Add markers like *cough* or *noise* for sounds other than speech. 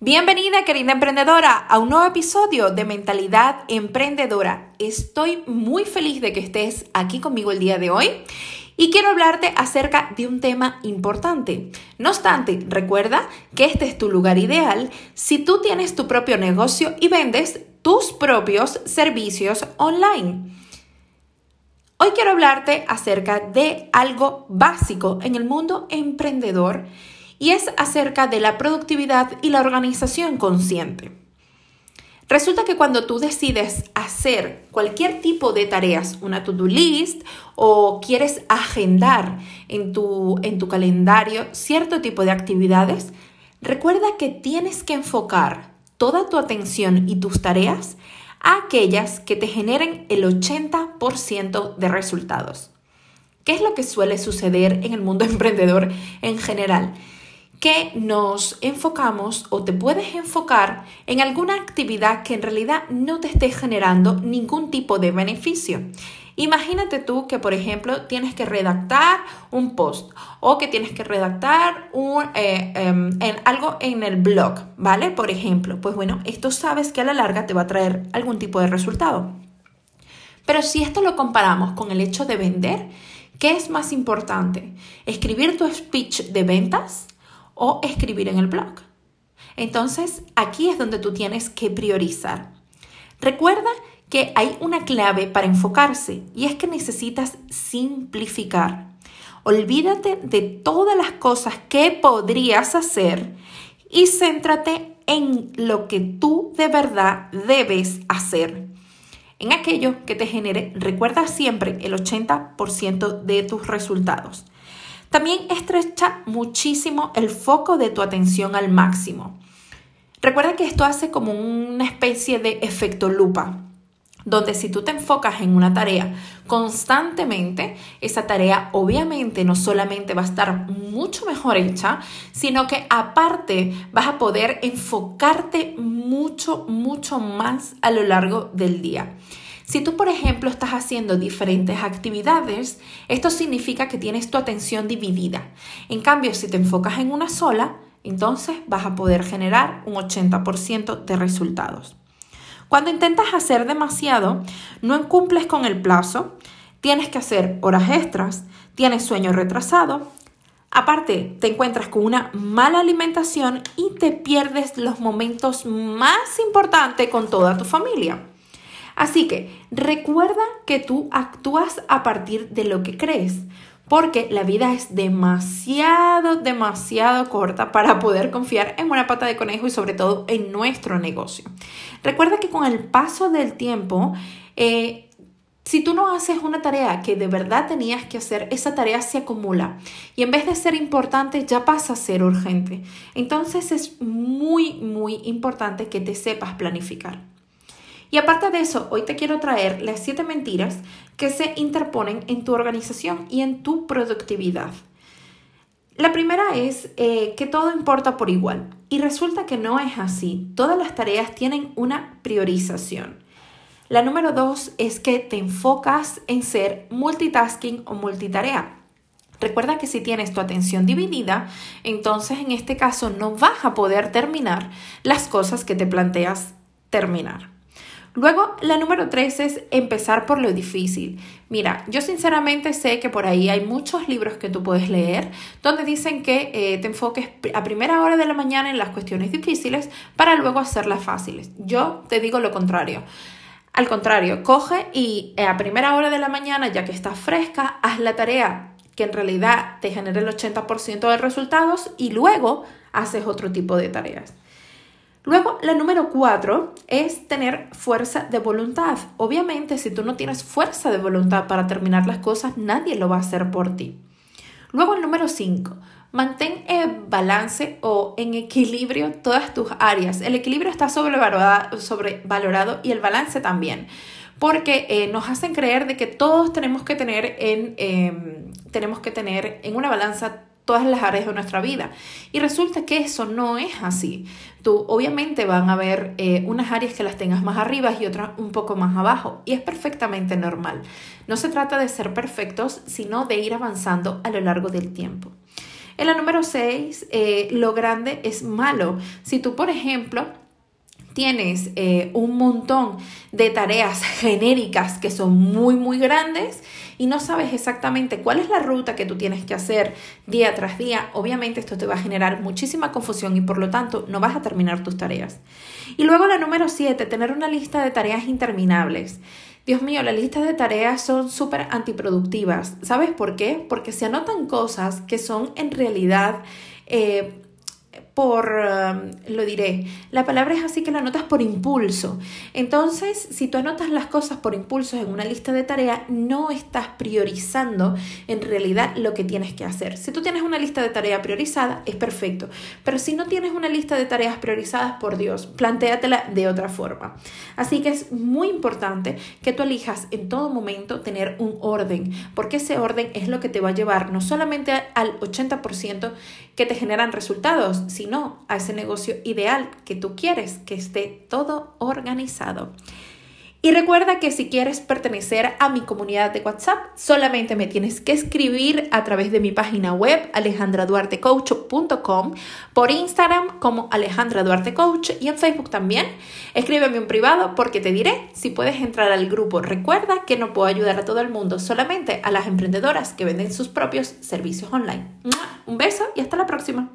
Bienvenida querida emprendedora a un nuevo episodio de Mentalidad Emprendedora. Estoy muy feliz de que estés aquí conmigo el día de hoy y quiero hablarte acerca de un tema importante. No obstante, recuerda que este es tu lugar ideal si tú tienes tu propio negocio y vendes tus propios servicios online. Hoy quiero hablarte acerca de algo básico en el mundo emprendedor y es acerca de la productividad y la organización consciente. Resulta que cuando tú decides hacer cualquier tipo de tareas, una to-do list, o quieres agendar en tu, en tu calendario cierto tipo de actividades, recuerda que tienes que enfocar toda tu atención y tus tareas a aquellas que te generen el 80% de resultados. ¿Qué es lo que suele suceder en el mundo *laughs* emprendedor en general? Que nos enfocamos o te puedes enfocar en alguna actividad que en realidad no te esté generando ningún tipo de beneficio. Imagínate tú que, por ejemplo, tienes que redactar un post o que tienes que redactar un, eh, em, en algo en el blog, ¿vale? Por ejemplo, pues bueno, esto sabes que a la larga te va a traer algún tipo de resultado. Pero si esto lo comparamos con el hecho de vender, ¿qué es más importante? ¿Escribir tu speech de ventas? O escribir en el blog. Entonces, aquí es donde tú tienes que priorizar. Recuerda que hay una clave para enfocarse y es que necesitas simplificar. Olvídate de todas las cosas que podrías hacer y céntrate en lo que tú de verdad debes hacer. En aquello que te genere, recuerda siempre el 80% de tus resultados. También estrecha muchísimo el foco de tu atención al máximo. Recuerda que esto hace como una especie de efecto lupa, donde si tú te enfocas en una tarea constantemente, esa tarea obviamente no solamente va a estar mucho mejor hecha, sino que aparte vas a poder enfocarte mucho, mucho más a lo largo del día. Si tú, por ejemplo, estás haciendo diferentes actividades, esto significa que tienes tu atención dividida. En cambio, si te enfocas en una sola, entonces vas a poder generar un 80% de resultados. Cuando intentas hacer demasiado, no cumples con el plazo, tienes que hacer horas extras, tienes sueño retrasado, aparte te encuentras con una mala alimentación y te pierdes los momentos más importantes con toda tu familia. Así que recuerda que tú actúas a partir de lo que crees, porque la vida es demasiado, demasiado corta para poder confiar en una pata de conejo y sobre todo en nuestro negocio. Recuerda que con el paso del tiempo, eh, si tú no haces una tarea que de verdad tenías que hacer, esa tarea se acumula y en vez de ser importante ya pasa a ser urgente. Entonces es muy, muy importante que te sepas planificar. Y aparte de eso, hoy te quiero traer las siete mentiras que se interponen en tu organización y en tu productividad. La primera es eh, que todo importa por igual y resulta que no es así. Todas las tareas tienen una priorización. La número dos es que te enfocas en ser multitasking o multitarea. Recuerda que si tienes tu atención dividida, entonces en este caso no vas a poder terminar las cosas que te planteas terminar. Luego, la número tres es empezar por lo difícil. Mira, yo sinceramente sé que por ahí hay muchos libros que tú puedes leer donde dicen que eh, te enfoques a primera hora de la mañana en las cuestiones difíciles para luego hacerlas fáciles. Yo te digo lo contrario. Al contrario, coge y eh, a primera hora de la mañana, ya que estás fresca, haz la tarea que en realidad te genere el 80% de resultados y luego haces otro tipo de tareas. Luego, la número cuatro es tener fuerza de voluntad. Obviamente, si tú no tienes fuerza de voluntad para terminar las cosas, nadie lo va a hacer por ti. Luego, el número cinco, mantén en balance o en equilibrio todas tus áreas. El equilibrio está sobrevalorado, y el balance también porque eh, nos hacen creer de que todos tenemos que tener en, em, tenemos que tener en una balanza todas las áreas de nuestra vida. Y resulta que eso no es así. Tú obviamente van a haber eh, unas áreas que las tengas más arriba y otras un poco más abajo. Y es perfectamente normal. No se trata de ser perfectos, sino de ir avanzando a lo largo del tiempo. En la número 6, eh, lo grande es malo. Si tú, por ejemplo, tienes eh, un montón de tareas genéricas que son muy, muy grandes y no sabes exactamente cuál es la ruta que tú tienes que hacer día tras día, obviamente esto te va a generar muchísima confusión y por lo tanto no vas a terminar tus tareas. Y luego la número 7, tener una lista de tareas interminables. Dios mío, la lista de tareas son súper antiproductivas. ¿Sabes por qué? Porque se anotan cosas que son en realidad... Eh, por, um, lo diré, la palabra es así que la anotas por impulso. Entonces, si tú anotas las cosas por impulso en una lista de tareas, no estás priorizando en realidad lo que tienes que hacer. Si tú tienes una lista de tareas priorizada, es perfecto. Pero si no tienes una lista de tareas priorizadas, por Dios, plantéatela de otra forma. Así que es muy importante que tú elijas en todo momento tener un orden, porque ese orden es lo que te va a llevar no solamente al 80% que te generan resultados, sino a ese negocio ideal que tú quieres, que esté todo organizado. Y recuerda que si quieres pertenecer a mi comunidad de WhatsApp, solamente me tienes que escribir a través de mi página web alejandraduartecoach.com, por Instagram como Alejandra Duarte Coach y en Facebook también. Escríbeme un privado porque te diré si puedes entrar al grupo. Recuerda que no puedo ayudar a todo el mundo, solamente a las emprendedoras que venden sus propios servicios online. Un beso y hasta la próxima.